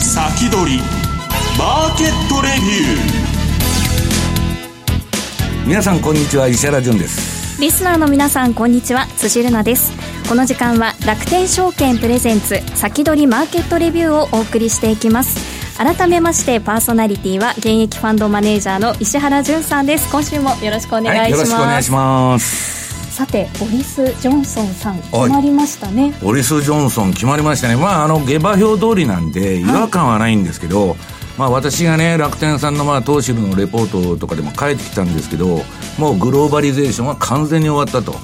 先取りマーケットレビュー。皆さんこんにちは石原潤です。リスナーの皆さんこんにちは辻るなです。この時間は楽天証券プレゼンツ先取りマーケットレビューをお送りしていきます。改めましてパーソナリティは現役ファンドマネージャーの石原潤さんです。今週もよろしくお願いします、はい、よろしくお願いしますさてオリス・ジョンソンさん決まりましたね。オリス・ジョンソン決まりましたね。まああの下馬評通りなんで違和感はないんですけど、はい、まあ私がね楽天さんのまあ投資部のレポートとかでも書いてきたんですけどもうグローバリゼーションは完全に終わったと。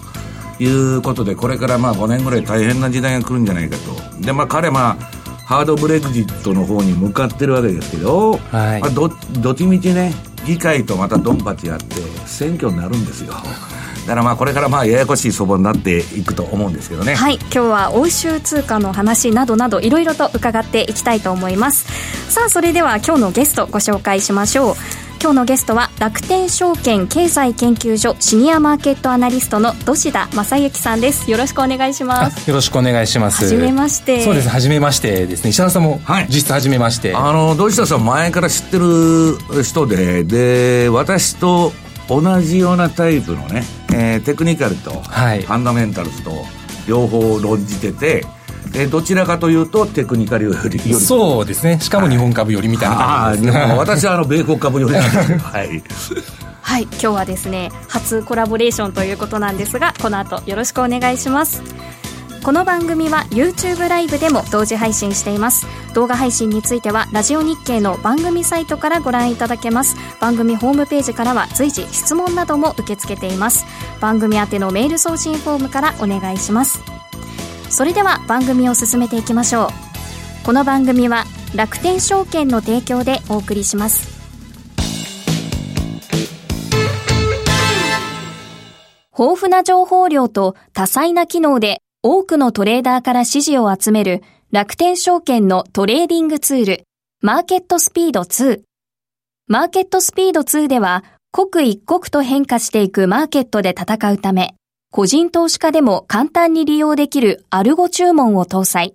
いうことでこれからまあ5年ぐらい大変な時代が来るんじゃないかと。でまあ彼まあハードブレグジットの方に向かってるわけですけど、はい、まあ、どどっちみちね議会とまたドンパチやって選挙になるんですよだからまあこれからまあややこしい相場になっていくと思うんですけどね。はい。今日は欧州通貨の話などなどいろいろと伺っていきたいと思います。さあそれでは今日のゲストご紹介しましょう。今日のゲストは楽天証券経済研究所シニアマーケットアナリストの土田正幸さんです。よろしくお願いします。よろしくお願いします。はじめまして。そうですはじめましてですね。石原さんも実質はじめまして、はい、あの土田さん前から知ってる人でで私と同じようなタイプのね、えー、テクニカルと、はい、ファンダメンタルズと両方論じててえどちらかというとテクニカルよりそうですね。しかも日本株よりみたいな感じです、ね、私はあの米国株よりはい。はい。今日はですね初コラボレーションということなんですがこの後よろしくお願いしますこの番組は YouTube ライブでも同時配信しています。動画配信についてはラジオ日経の番組サイトからご覧いただけます。番組ホームページからは随時質問なども受け付けています。番組宛てのメール送信フォームからお願いします。それでは番組を進めていきましょう。この番組は楽天証券の提供でお送りします。豊富な情報量と多彩な機能で多くのトレーダーから支持を集める楽天証券のトレーディングツール、マーケットスピード2。マーケットスピード2では、刻一刻と変化していくマーケットで戦うため、個人投資家でも簡単に利用できるアルゴ注文を搭載。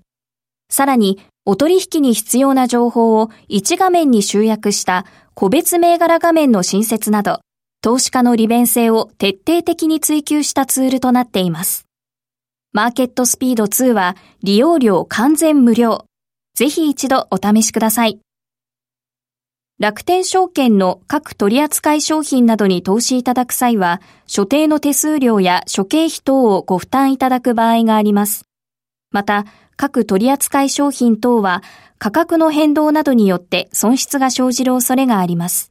さらに、お取引に必要な情報を1画面に集約した個別銘柄画面の新設など、投資家の利便性を徹底的に追求したツールとなっています。マーケットスピード2は利用料完全無料。ぜひ一度お試しください。楽天証券の各取扱商品などに投資いただく際は、所定の手数料や諸経費等をご負担いただく場合があります。また、各取扱商品等は価格の変動などによって損失が生じる恐れがあります。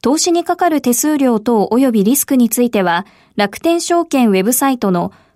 投資にかかる手数料等及びリスクについては、楽天証券ウェブサイトの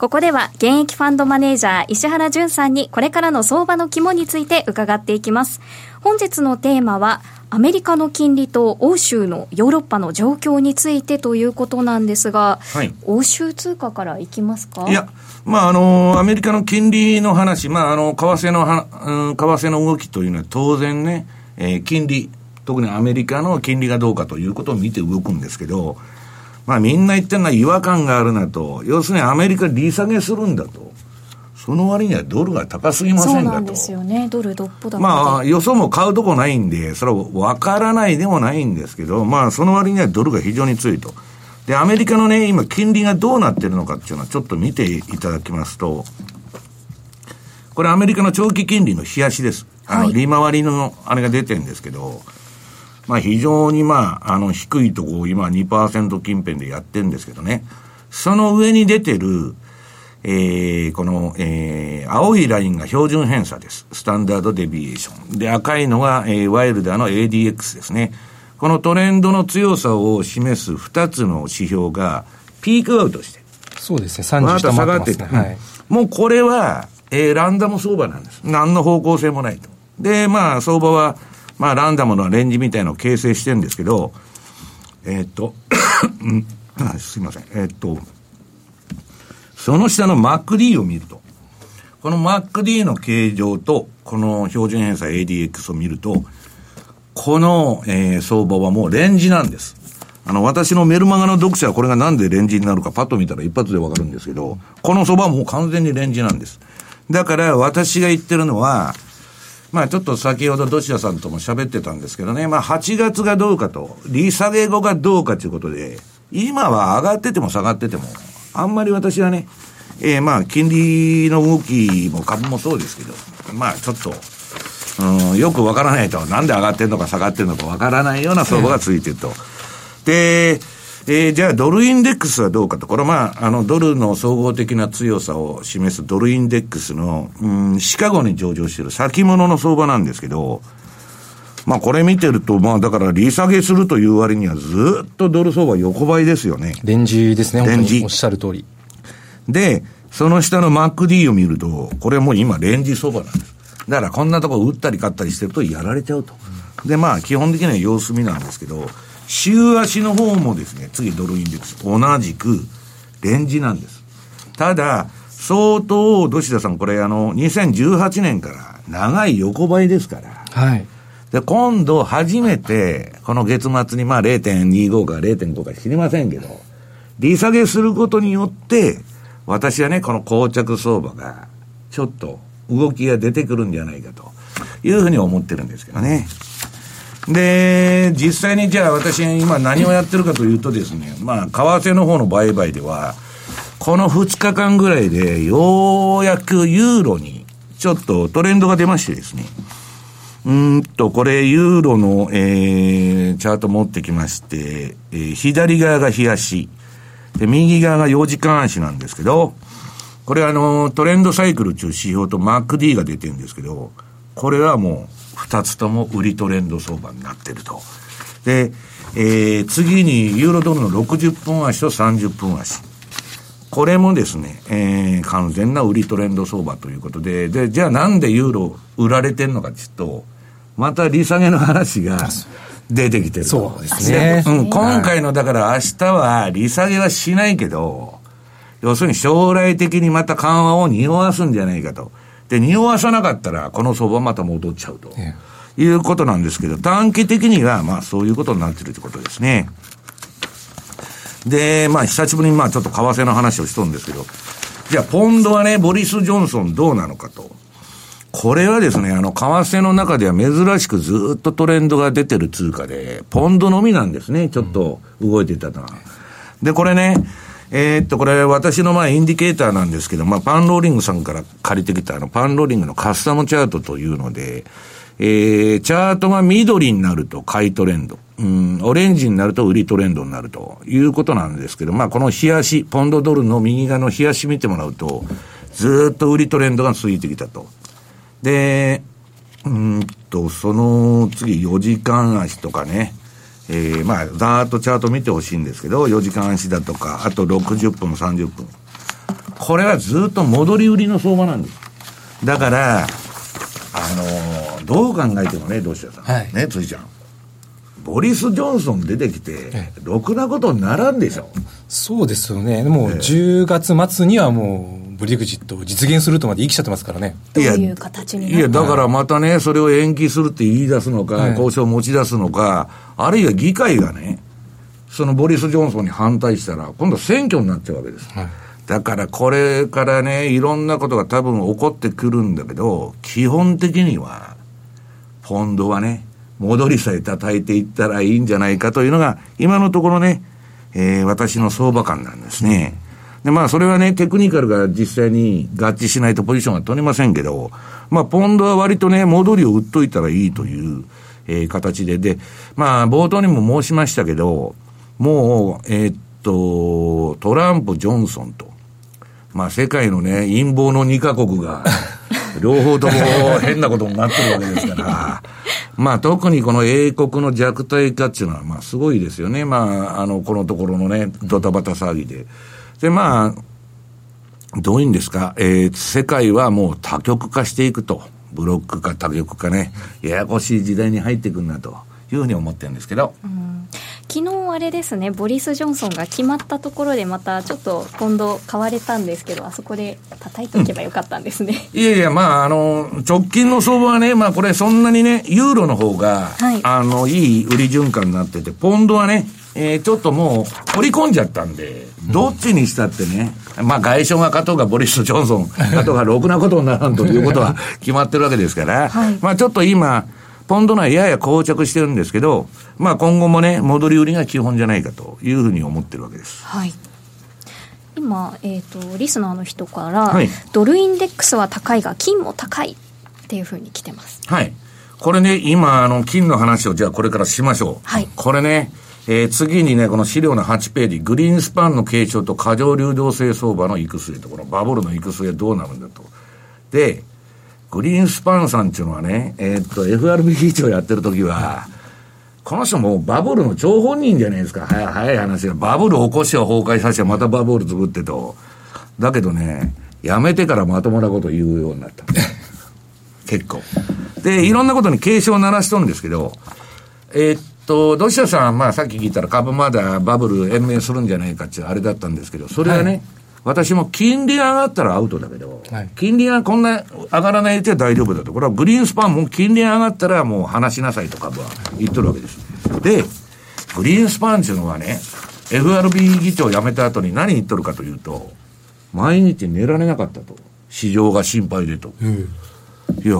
ここでは現役ファンドマネージャー石原淳さんにこれからの相場の肝について伺っていきます。本日のテーマはアメリカの金利と欧州のヨーロッパの状況についてということなんですが、はい、欧州通貨からいきますか？いや、まあ、あの、アメリカの金利の話、まあ、あの、為替のは、うん、為替の動きというのは当然ね、えー、金利、特にアメリカの金利がどうかということを見て動くんですけど、まあみんな言ってるのは違和感があるなと。要するにアメリカ利下げするんだと。その割にはドルが高すぎませんかと。そうなんですよね。ドルどっぽだまあ予想も買うとこないんで、それは分からないでもないんですけど、まあその割にはドルが非常に強いと。で、アメリカのね、今金利がどうなってるのかっていうのはちょっと見ていただきますと、これアメリカの長期金利の冷やしです。あの、利回りのあれが出てるんですけど、まあ非常にまあ、あの低いとこを今2%近辺でやってるんですけどね。その上に出てる、えー、この、えー、青いラインが標準偏差です。スタンダードデビエーション。で、赤いのが、えー、ワイルダーの ADX ですね。このトレンドの強さを示す2つの指標がピークアウトして。そうですね、30下がってて、はい、もうこれは、えー、ランダム相場なんです。何の方向性もないと。で、まあ、相場は、まあ、ランダムのレンジみたいのを形成してるんですけど、えー、っと、すいません。えー、っと、その下の MacD を見ると、この MacD の形状と、この標準偏差 ADX を見ると、この、えー、相場はもうレンジなんです。あの、私のメルマガの読者はこれがなんでレンジになるかパッと見たら一発でわかるんですけど、この相場はもう完全にレンジなんです。だから私が言ってるのは、まあちょっと先ほどどちらさんとも喋ってたんですけどね、まあ8月がどうかと、利下げ後がどうかということで、今は上がってても下がってても、あんまり私はね、えー、まあ金利の動きも株もそうですけど、まあちょっと、うん、よくわからないと、なんで上がってるのか下がってるのかわからないような相場がついてると。で、えー、じゃあドルインデックスはどうかと。これはまあ、あの、ドルの総合的な強さを示すドルインデックスの、うん、シカゴに上場している先物の相場なんですけど、まあこれ見てると、まあだから利下げするという割にはずっとドル相場横ばいですよね。レンジですね、レンジ。おっしゃる通り。で、その下の MacD を見ると、これもう今レンジ相場なんです。だからこんなとこ打ったり買ったりしてるとやられちゃうと。で、まあ基本的には様子見なんですけど、週足の方もですね、次ドルインデックス、同じくレンジなんです。ただ、相当、土田さん、これあの、2018年から長い横ばいですから。はい。で、今度初めて、この月末にまあ0.25か0.5か知りませんけど、利下げすることによって、私はね、この膠着相場が、ちょっと動きが出てくるんじゃないかというふうに思ってるんですけどね。で、実際にじゃあ私今何をやってるかというとですね、まあ、為替の方の売買では、この2日間ぐらいで、ようやくユーロに、ちょっとトレンドが出ましてですね、うんと、これ、ユーロの、えー、チャート持ってきまして、えー、左側が冷やし、で、右側が4時間足なんですけど、これあの、トレンドサイクル中指標と MacD が出てるんですけど、これはもう、二つとも売りトレンド相場になってると。で、えー、次にユーロドルの60分足と30分足。これもですね、えー、完全な売りトレンド相場ということで、で、じゃあなんでユーロ売られてるのかっていうと、また利下げの話が出てきてるそうですね。うん、今回のだから明日は利下げはしないけど、要するに将来的にまた緩和を匂わすんじゃないかと。で、匂わさなかったら、この相場また戻っちゃうと。いうことなんですけど、短期的には、まあそういうことになってるということですね。で、まあ久しぶりにまあちょっと為替の話をしとるんですけど、じゃあポンドはね、ボリス・ジョンソンどうなのかと。これはですね、あの、為替の中では珍しくずっとトレンドが出てる通貨で、ポンドのみなんですね、ちょっと動いてたのは。で、これね、えー、っと、これ私のまあインディケーターなんですけど、まあパンローリングさんから借りてきたあのパンローリングのカスタムチャートというので、えー、チャートが緑になると買いトレンド。うん、オレンジになると売りトレンドになるということなんですけど、まあこの冷やし、ポンドドルの右側の冷やし見てもらうと、ずっと売りトレンドが続いてきたと。で、うんと、その次4時間足とかね、えー、まあ、ざーっとチャート見てほしいんですけど、4時間足だとか、あと60分、30分。これはずっと戻り売りの相場なんです。だから、あのー、どう考えてもね、どうしさん。はい、ね、ついちゃん。ボリス・ジョンソン出てきて、ろくなことにならんでしょ。そうですよね。でも、10月末にはもう、ブリグジットを実現するとまで言い切っちゃってますからね。どういう形にいや、だからまたね、それを延期するって言い出すのか、はい、交渉を持ち出すのか、あるいは議会がね、そのボリス・ジョンソンに反対したら、今度選挙になっちゃうわけです。はい、だからこれからね、いろんなことが多分起こってくるんだけど、基本的には、ポンドはね、戻りさえ叩いていったらいいんじゃないかというのが、今のところね、えー、私の相場感なんですね。で、まあ、それはね、テクニカルが実際に合致しないとポジションは取れませんけど、まあ、ポンドは割とね、戻りを売っといたらいいという、えー、形で、で、まあ、冒頭にも申しましたけど、もう、えー、っと、トランプ、ジョンソンと、まあ、世界のね、陰謀の2カ国が、両方とも変なことになってるわけですから、まあ、特にこの英国の弱体化っていうのは、まあ、すごいですよね。まあ、あの、このところのね、ドタバタ騒ぎで。で、まあ、どういうんですか、えー、世界はもう多極化していくと。ブロック化、多極化ね、ややこしい時代に入ってくるなというふうに思ってるんですけど。昨日あれですね、ボリス・ジョンソンが決まったところで、またちょっと今度、買われたんですけど、あそこで叩いておけばよかったんですね。いやいや、まあ、あの、直近の相場はね、まあ、これ、そんなにね、ユーロの方が、はい、あの、いい売り循環になってて、ポンドはね、えー、ちょっともう、掘り込んじゃったんで、どっちにしたってね、まあ外相が勝とうがボリス・ジョンソン勝とうがろくなことにならんということは決まってるわけですから、はい、まあちょっと今、ポンド内やや膠着してるんですけど、まあ今後もね、戻り売りが基本じゃないかというふうに思ってるわけです。はい。今、えっ、ー、と、リスナーの人から、はい、ドルインデックスは高いが、金も高いっていうふうに来てます。はい。これね、今、あの、金の話をじゃあこれからしましょう。はい。これね、えー、次にね、この資料の8ページ、グリーンスパンの継承と過剰流動性相場の行く末と、このバブルの行く末どうなるんだと。で、グリーンスパンさんっていうのはね、えー、っと、FRB 議長やってる時は、この人もうバブルの張本人じゃないですか。早早い話が。バブル起こしを崩壊させてまたバブル作ってと。だけどね、やめてからまともなこと言うようになった。結構。で、いろんなことに警鐘を鳴らしとるんですけど、えー、っと、土下さん、まあさっき聞いたら株まだバブル延命するんじゃないかっていうあれだったんですけど、それはね、はい私も金利上がったらアウトだけど、はい、金利がこんな上がらないと大丈夫だと。これはグリーンスパンも金利上がったらもう話しなさいと株は言っとるわけです。で、グリーンスパンっていうのはね、FRB 議長辞めた後に何言っとるかというと、毎日寝られなかったと。市場が心配でと。うん、いや、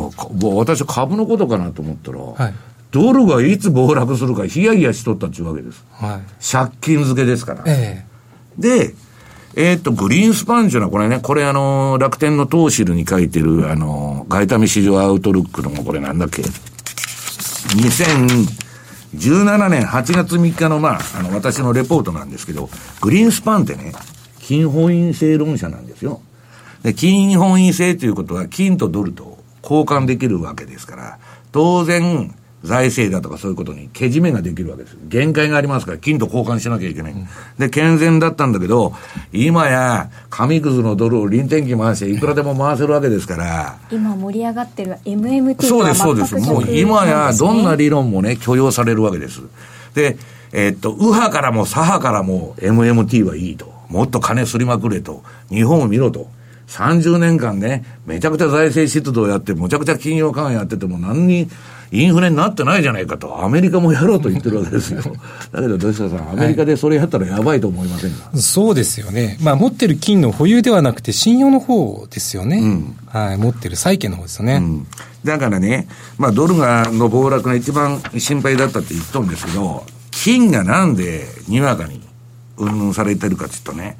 私は株のことかなと思ったら、はい、ドルがいつ暴落するかヒヤヒヤしとったっていうわけです。はい、借金付けですから。えー、で、えー、っと、グリーンスパンっていうのはこれね、これあの、楽天のトーシルに書いてる、あの、外為市場アウトルックのこれなんだっけ ?2017 年8月3日のまあ、あの、私のレポートなんですけど、グリーンスパンってね、金本位制論者なんですよ。で、金本位制ということは、金とドルと交換できるわけですから、当然、財政だとかそういうことにけじめができるわけです。限界がありますから、金と交換しなきゃいけない。うん、で、健全だったんだけど、今や、紙くずのドルを臨転機回して、いくらでも回せるわけですから。今盛り上がってる MMT そうです、そうです。もう今や、どんな理論もね、許容されるわけです。で、えー、っと、右派からも左派からも MMT はいいと。もっと金すりまくれと。日本を見ろと。30年間ね、めちゃくちゃ財政出動やって、むちゃくちゃ金融緩和やってても何に、インフレになってないじゃないかと、アメリカもやろうと言ってるわけですよ。だけど、土下さん、アメリカでそれやったらやばいと思いませんか、はい、そうですよね。まあ、持ってる金の保有ではなくて、信用の方ですよね。うん、はい、持ってる債券の方ですよね。うん、だからね、まあ、ドルがの暴落が一番心配だったって言っとるんですけど、金がなんでにわかに運運されてるかっていうとね、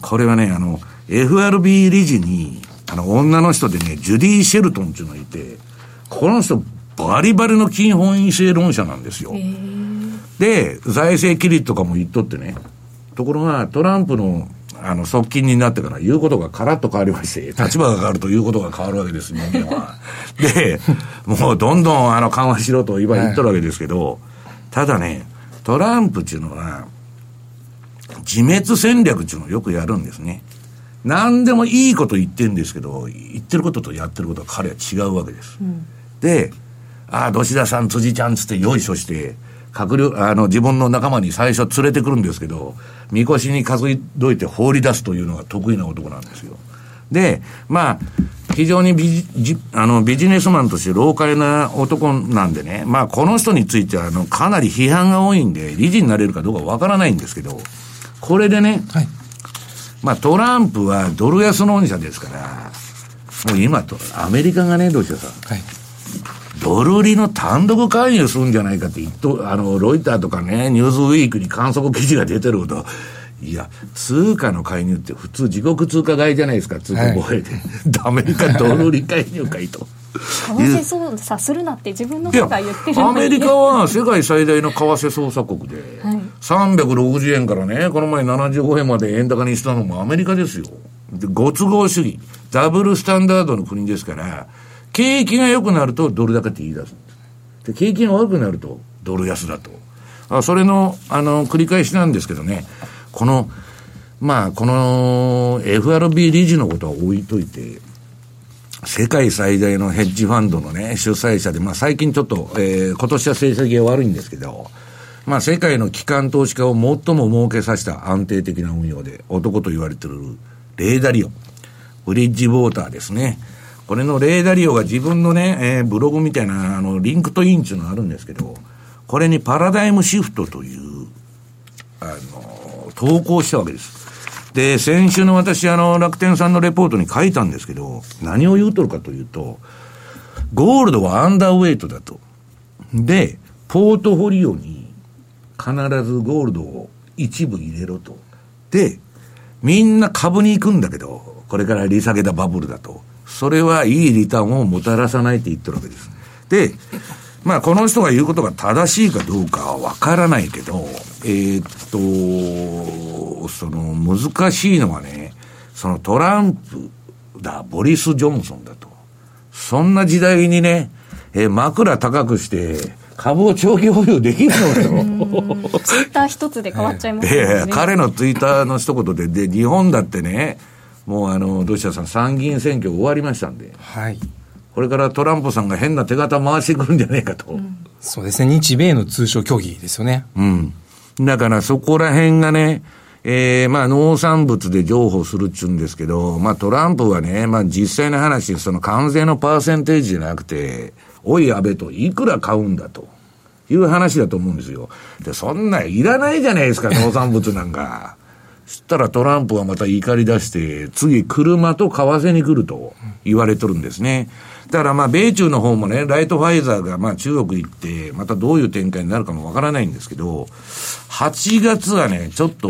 これはね、あの、FRB 理事に、あの、女の人でね、ジュディ・シェルトンっていうのがいて、この人、バリバリの金本位制論者なんですよ。で、財政規律とかも言っとってね。ところが、トランプの、あの、側近になってから言うことがカラッと変わりまして、立場が変わるということが変わるわけです、人間は。で、もうどんどんあの緩和しろと今言っとるわけですけど、ただね、トランプっていうのは、自滅戦略っていうのをよくやるんですね。何でもいいこと言ってるんですけど、言ってることとやってることは彼は違うわけです。うん、で、ああ、土田さん、辻ちゃんつってよいしょして、閣僚、あの、自分の仲間に最初連れてくるんですけど、みこしに担いどいて放り出すというのが得意な男なんですよ。で、まあ、非常にビジあのビジネスマンとして老快な男なんでね、まあ、この人についてはあのかなり批判が多いんで、理事になれるかどうかわからないんですけど、これでね、はい、まあ、トランプはドル安の恩者ですから、もう今と、アメリカがね、どうしようさ、はい、ドル売りの単独介入するんじゃないかって言っと、あの、ロイターとかね、ニューズウィークに観測記事が出てるほど、いや、通貨の介入って普通自国通貨買いじゃないですか、通貨防衛で。はい、アメリカドル売り介入かいと。為替操作するなって自分の方が言ってるアメリカは世界最大の為替操作国で、はい、360円からね、この前75円まで円高にしたのもアメリカですよ。で、ご都合主義。ダブルスタンダードの国ですから、景気が良くなるとドル高って言い出すんです。で、景気が悪くなるとドル安だと。あそれの、あの、繰り返しなんですけどね、この、まあ、この FRB 理事のことは置いといて、世界最大のヘッジファンドのね、主催者で、まあ最近ちょっと、えー、今年は成績が悪いんですけど、まあ世界の機関投資家を最も儲けさせた安定的な運用で、男と言われてるレイ・ダリオ。ブリッジウォーターですね。これのレイ・ダリオが自分のね、えー、ブログみたいな、あの、 LinkedIn っていうのがあるんですけど、これにパラダイムシフトという、あの、投稿したわけです。で、先週の私、あの、楽天さんのレポートに書いたんですけど、何を言うとるかというと、ゴールドはアンダーウェイトだと。で、ポートフォリオに必ずゴールドを一部入れろと。で、みんな株に行くんだけど、これから利下げたバブルだと。それはいいリターンをもたらさないって言ってるわけです。で、まあ、この人が言うことが正しいかどうかはわからないけど、えー、っと、その、難しいのはね、そのトランプだ、ボリス・ジョンソンだと。そんな時代にね、えー、枕高くして、株を長期保有できるのよ。ツイッター一つで変わっちゃいますね。えー、彼のツイッターの一言で、で、日本だってね、もうあの、どうしたさん、参議院選挙終わりましたんで。はい。これからトランプさんが変な手形回してくるんじゃねえかと。うん、そうですね。日米の通商協議ですよね。うん。だからそこら辺がね、えー、まあ農産物で譲歩するっちゅうんですけど、まあトランプはね、まあ実際の話、その関税のパーセンテージじゃなくて、おい安倍といくら買うんだという話だと思うんですよ。で、そんないらないじゃないですか、農産物なんか。そしたらトランプはまた怒り出して、次車と為替に来ると言われとるんですね。だからまあ、米中の方もね、ライトファイザーがまあ中国行って、またどういう展開になるかもわからないんですけど、8月はね、ちょっと、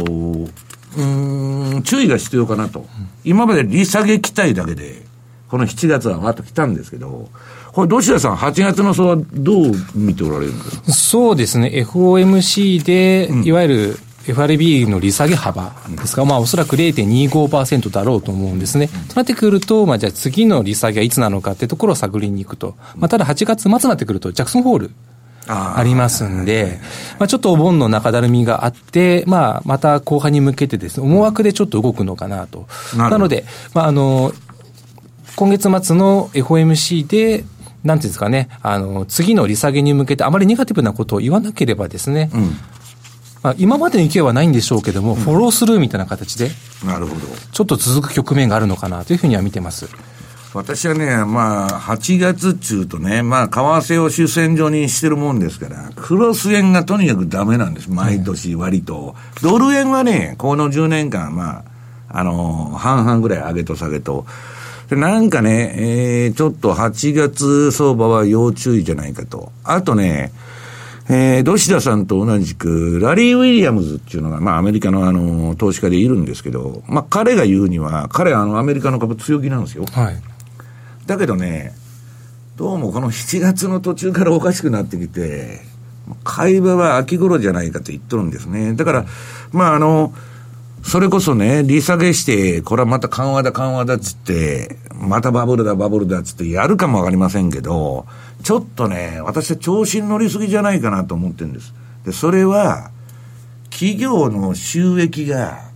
うん、注意が必要かなと。今まで利下げ期待だけで、この7月はまた来たんですけど、これ、どちらさん、8月の相はどう見ておられるんですか？そうですね、FOMC で、いわゆる FRB の利下げ幅ですが、まあおそらく0.25%だろうと思うんですね。となってくると、まあじゃあ次の利下げはいつなのかってところを探りに行くと。まあただ8月末になってくると、ジャクソンホール。ありますんで、まあ、ちょっとお盆の中だるみがあって、まあ、また後半に向けてですね、思惑でちょっと動くのかなと。なので、まあ、あの、今月末の FOMC で、なんていうんですかね、あの、次の利下げに向けてあまりネガティブなことを言わなければですね、うん、まあ、今までの勢いはないんでしょうけども、フォロースルーみたいな形で、なるほど。ちょっと続く局面があるのかなというふうには見てます。私はね、まあ、8月中とね、まあ、為替を主戦場にしてるもんですから、クロス円がとにかくダメなんです。毎年割と。ドル円はね、この10年間、まあ、あの、半々ぐらい上げと下げと。でなんかね、えー、ちょっと8月相場は要注意じゃないかと。あとね、えー、ドシダさんと同じく、ラリー・ウィリアムズっていうのが、まあ、アメリカのあの、投資家でいるんですけど、まあ、彼が言うには、彼はあの、アメリカの株強気なんですよ。はい。だけどね、どうもこの7月の途中からおかしくなってきて、会話は秋頃じゃないかと言っとるんですね。だから、まあ、あの、それこそね、利下げして、これはまた緩和だ緩和だっつって、またバブルだバブルだっつってやるかもわかりませんけど、ちょっとね、私は調子に乗りすぎじゃないかなと思ってるんです。で、それは、企業の収益が、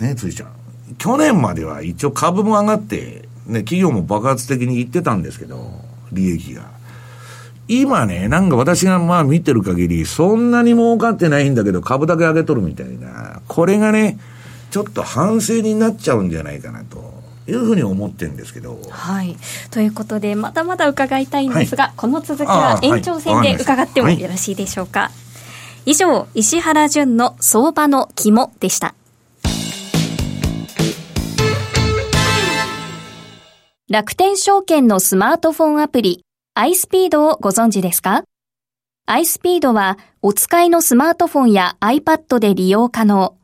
ね、ついちゃん。去年までは一応株も上がって、ね、企業も爆発的にいってたんですけど、利益が。今ね、なんか私がまあ見てる限り、そんなに儲かってないんだけど、株だけ上げとるみたいな。これがね、ちょっと反省になっちゃうんじゃないかなと。いうふうに思ってるんですけど。はい。ということで、まだまだ伺いたいんですが、はい、この続きは延長戦で伺ってもよろしいでしょうか？はい、以上、石原淳の相場の肝でした。楽天証券のスマートフォンアプリ、iSpeed をご存知ですか？iSpeed はお使いのスマートフォンや iPad で利用可能。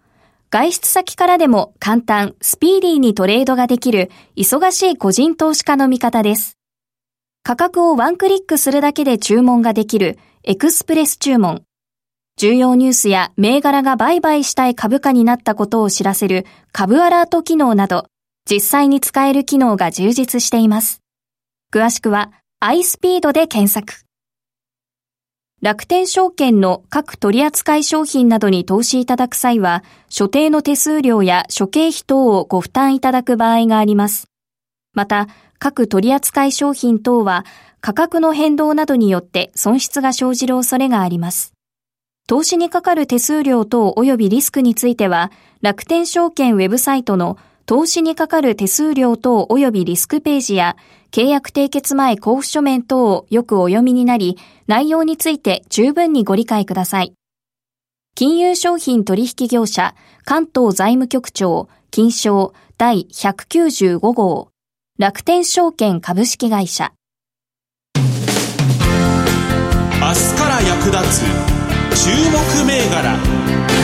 外出先からでも簡単、スピーディーにトレードができる忙しい個人投資家の味方です。価格をワンクリックするだけで注文ができるエクスプレス注文。重要ニュースや銘柄が売買したい株価になったことを知らせる株アラート機能など、実際に使える機能が充実しています。詳しくは iSpeed で検索。楽天証券の各取扱商品などに投資いただく際は、所定の手数料や諸経費等をご負担いただく場合があります。また、各取扱商品等は価格の変動などによって損失が生じる恐れがあります。投資にかかる手数料等及びリスクについては、楽天証券ウェブサイトの投資にかかる手数料等及びリスクページや、契約締結前交付書面等をよくお読みになり、内容について十分にご理解ください。金融商品取引業者関東財務局長金賞第195号。楽天証券株式会社。明日から役立つ注目銘柄。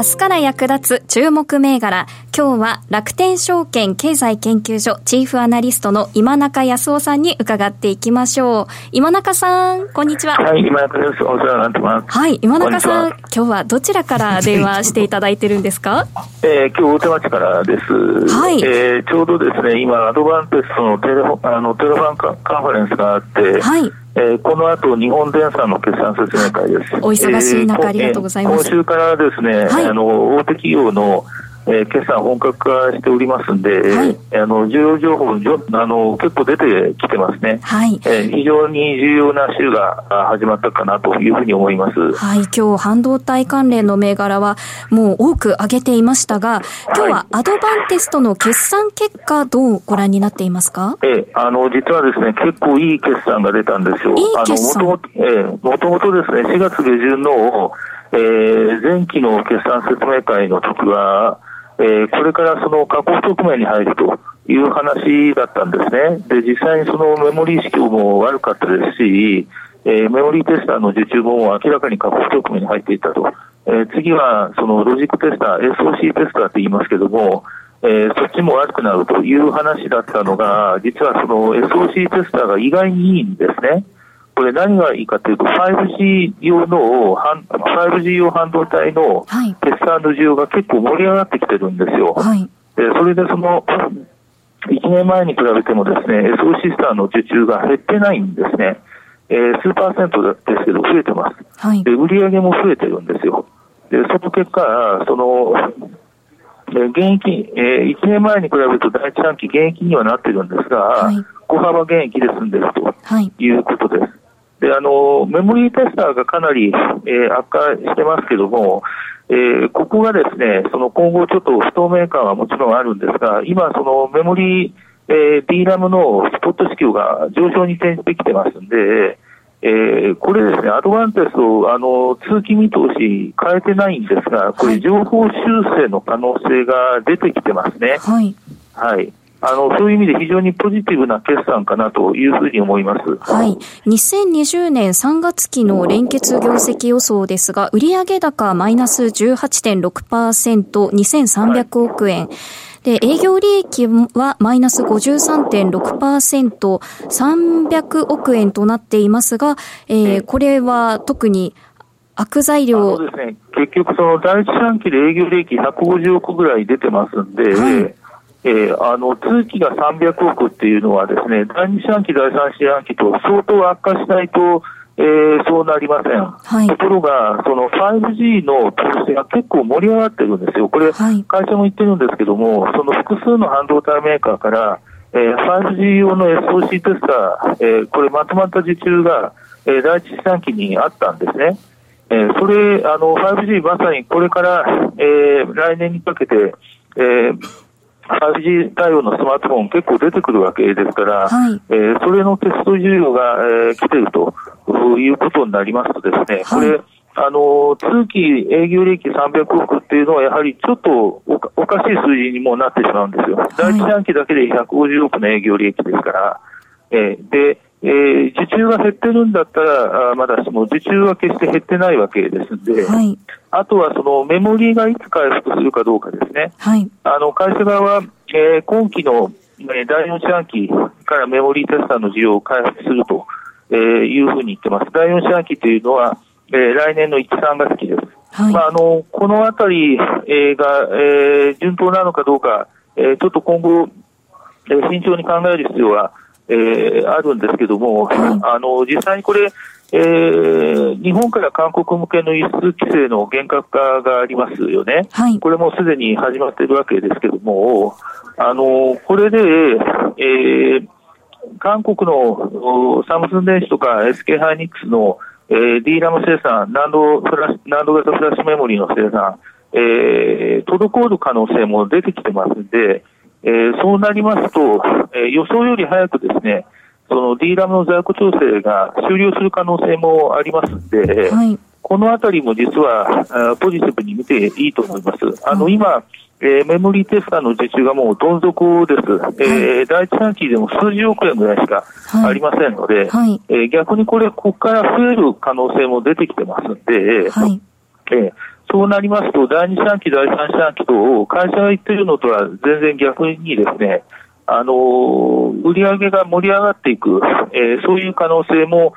明日から役立つ注目銘柄。今日は楽天証券経済研究所チーフアナリストの今中康夫さんに伺っていきましょう。今中さん、こんにちは。はい、今中です。お世話になってます。はい、今中さん、今日はどちらから電話していただいてるんですか？えー、今日大手町からです。はい。えー、ちょうどですね、今、アドバンテストのテレフあのテレファンカカンファレンスがあって、はい。えー、この後、日本電産の決算説明会です。お忙しい中、えー、ありがとうございます。今週からですね、はい、あの、大手企業のえー、決算本格化しておりますんで、はい、あの重要情報あの結構出てきてますね、はい。えー、非常に重要な週が始まったかなというふうに思います、はい、今日半導体関連の銘柄はもう多く上げていましたが今日はアドバンテストの決算結果どうご覧になっていますか、えー、あの実はですね結構いい決算が出たんですよ。いい決算。もともとですね4月下旬のえー、前期の決算説明会の時は、えー、これからその加工局面に入るという話だったんですね。で、実際にそのメモリー市況も悪かったですし、えー、メモリーテスターの受注も明らかに加工局面に入っていたと。えー、次はそのロジックテスター、SOC テスターって言いますけども、えー、そっちも悪くなるという話だったのが、実はその SOC テスターが意外にいいんですね。これ何がいいかというと、5G 用の、5G 用半導体のテスターの需要が結構盛り上がってきてるんですよ。はい、でそれでその、1年前に比べてもですね、SOC スターの受注が減ってないんですね。えー、数パーセントですけど増えてます。はい、で、売上も増えてるんですよ。で、その結果、その、現役、えー、1年前に比べると第一半期現役にはなってるんですが、はい、小幅現役で済んでるということです。で、あの、メモリーテスターがかなり、えー、悪化してますけども、えー、ここがですね、その今後ちょっと不透明感はもちろんあるんですが、今そのメモリー、えー、DRAM のスポット指標が上昇に転じてきてますんで、えー、これですね、アドバンテスト、あの、通期見通し変えてないんですが、これ情報修正の可能性が出てきてますね。はい。はい。あの、そういう意味で非常にポジティブな決算かなというふうに思います。はい。2020年3月期の連結業績予想ですが、売上高マイナス18.6%、2300億円。はいで、営業利益はマイナス53.6%、300億円となっていますが、えー、これは特に悪材料そうですね。結局その第一四半期で営業利益150億ぐらい出てますんで、はいえー、あの通期が300億っていうのはですね、第2四半期、第3四半期と相当悪化しないと、えー、そうなりません。はい、ところが、その 5G の投資が結構盛り上がってるんですよ。これ、はい、会社も言ってるんですけども、その複数の半導体メーカーから、えー、5G 用の SOC テスター、えー、これまとまった受注が、えー、第一四半期にあったんですね。えー、それ、あの、5G まさにこれから、えー、来年にかけて、えー、5G 対応のスマートフォン結構出てくるわけですから、はい、えー、それのテスト需要が、えー、来ているということになりますとですね、これ、あの、通期営業利益300億っていうのはやはりちょっとおかおかしい数字にもなってしまうんですよ。第一四半期だけで150億の営業利益ですから、えー、で、えー、受注が減ってるんだったら、あまだその受注は決して減ってないわけですんで、はい、あとはそのメモリーがいつ回復するかどうかですね。はい、あの会社側は、えー、今期の、えー、第4四半期からメモリーテスターの需要を回復すると、えー、いうふうに言ってます。第4四半期というのは、えー、来年の1、3月期です。はい、まあ、あのこのあたり、えー、が、えー、順当なのかどうか、えー、ちょっと今後、えー、慎重に考える必要は、ええー、あるんですけども、あの実際にこれ、えー、日本から韓国向けの輸出規制の厳格化がありますよね、はい、これもすでに始まっているわけですけども、あのこれで、えー、韓国のサムスン電子とか SK ハイニックスの、えー、D ラム生産、難度フラッシュ難度型フラッシュメモリーの生産、えー、滞る可能性も出てきてますんで、えー、そうなりますと、えー、予想より早くですね、その D ラムの在庫調整が終了する可能性もありますんで、はい、このあたりも実はポジティブに見ていいと思います。あの、今、えー、メモリーテスターの受注がもうどん底です。はい、えー、第一半期でも数十億円ぐらいしかありませんので、はい、えー、逆にこれ、ここから増える可能性も出てきてますんで、はい、えー、そうなりますと、第二四半期、第三四半期と、会社が言ってるのとは全然逆にですね、あの売り上げが盛り上がっていく、えー、そういう可能性も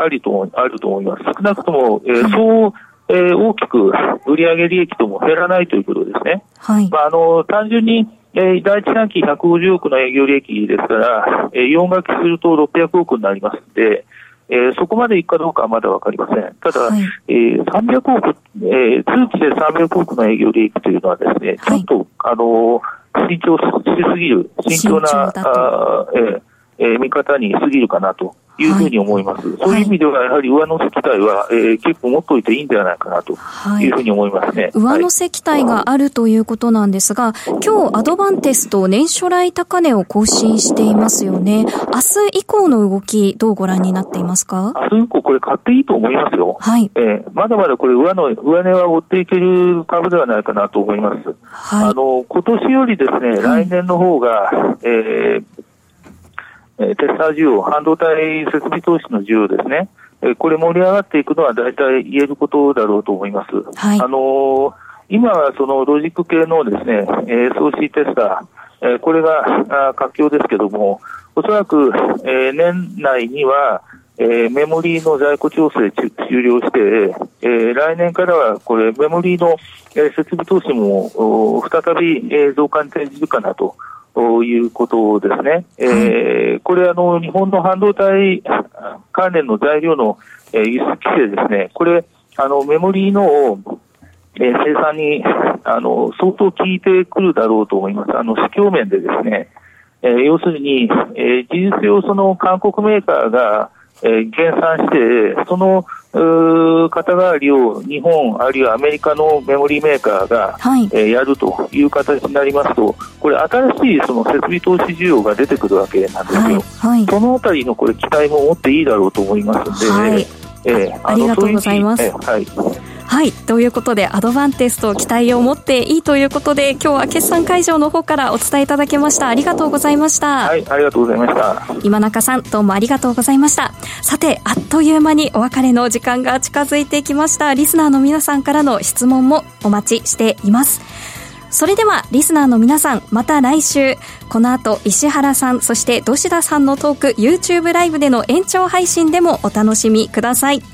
ありとあると思います。少なくとも、えー、そう、えー、大きく売上利益とも減らないということですね。はい。まあ、あの、単純に、えー、第一半期150億の営業利益ですから、えー、4学期すると600億になりますので、えー、そこまでいくかどうかはまだわかりません。ただ、はい、えー、300億、えー、通期で300億の営業利益というのはですね、はい、ちょっと、あの慎重しすぎる、慎重な、あえーえー、見方に過ぎるかなというふうに思います。はい、そういう意味では、やはり上乗せ期待は、えー、結構持っておいていいんではないかなというふうに思いますね。上乗せ期待があるということなんですが、今日アドバンテスト年初来高値を更新していますよね。明日以降の動き、どうご覧になっていますか？明日以降、これ買っていいと思いますよ。はい。えー、まだまだこれ上の、上値は追っていける株ではないかなと思います。はい。あの、今年よりですね、来年の方が、えー、テスター需要、半導体設備投資の需要ですね、これ盛り上がっていくのは大体言えることだろうと思います。はい、あの今はそのロジック系のですね、えー、送信テスター、えー、これが活況ですけども、おそらく、えー、年内には、えー、メモリーの在庫調整終了して、えー、来年からはこれメモリーの、えー、設備投資も再び、えー、増加に転じるかなとということですね。えー、これあの、日本の半導体関連の材料の、えー、輸出規制ですね。これ、あの、メモリーの、えー、生産に、あの、相当効いてくるだろうと思います。あの、市況面でですね、えー、要するに、えー、事実上その韓国メーカーが、えー、減産して、その肩代わりを日本、あるいはアメリカのメモリーメーカーが、はい、えー、やるという形になりますと、これ、新しいその設備投資需要が出てくるわけなんですよ。はいはい、そのあたりのこれ期待も持っていいだろうと思いますので、はい、えー、ありがとうございます。えー、はいはい。ということで、アドバンテスト期待を持っていいということで、今日は決算会場の方からお伝えいただきました。ありがとうございました。はい、ありがとうございました。今中さん、どうもありがとうございました。さて、あっという間にお別れの時間が近づいてきました。リスナーの皆さんからの質問もお待ちしています。それでは、リスナーの皆さん、また来週、この後、石原さん、そして土田さんのトーク、YouTube ライブでの延長配信でもお楽しみください。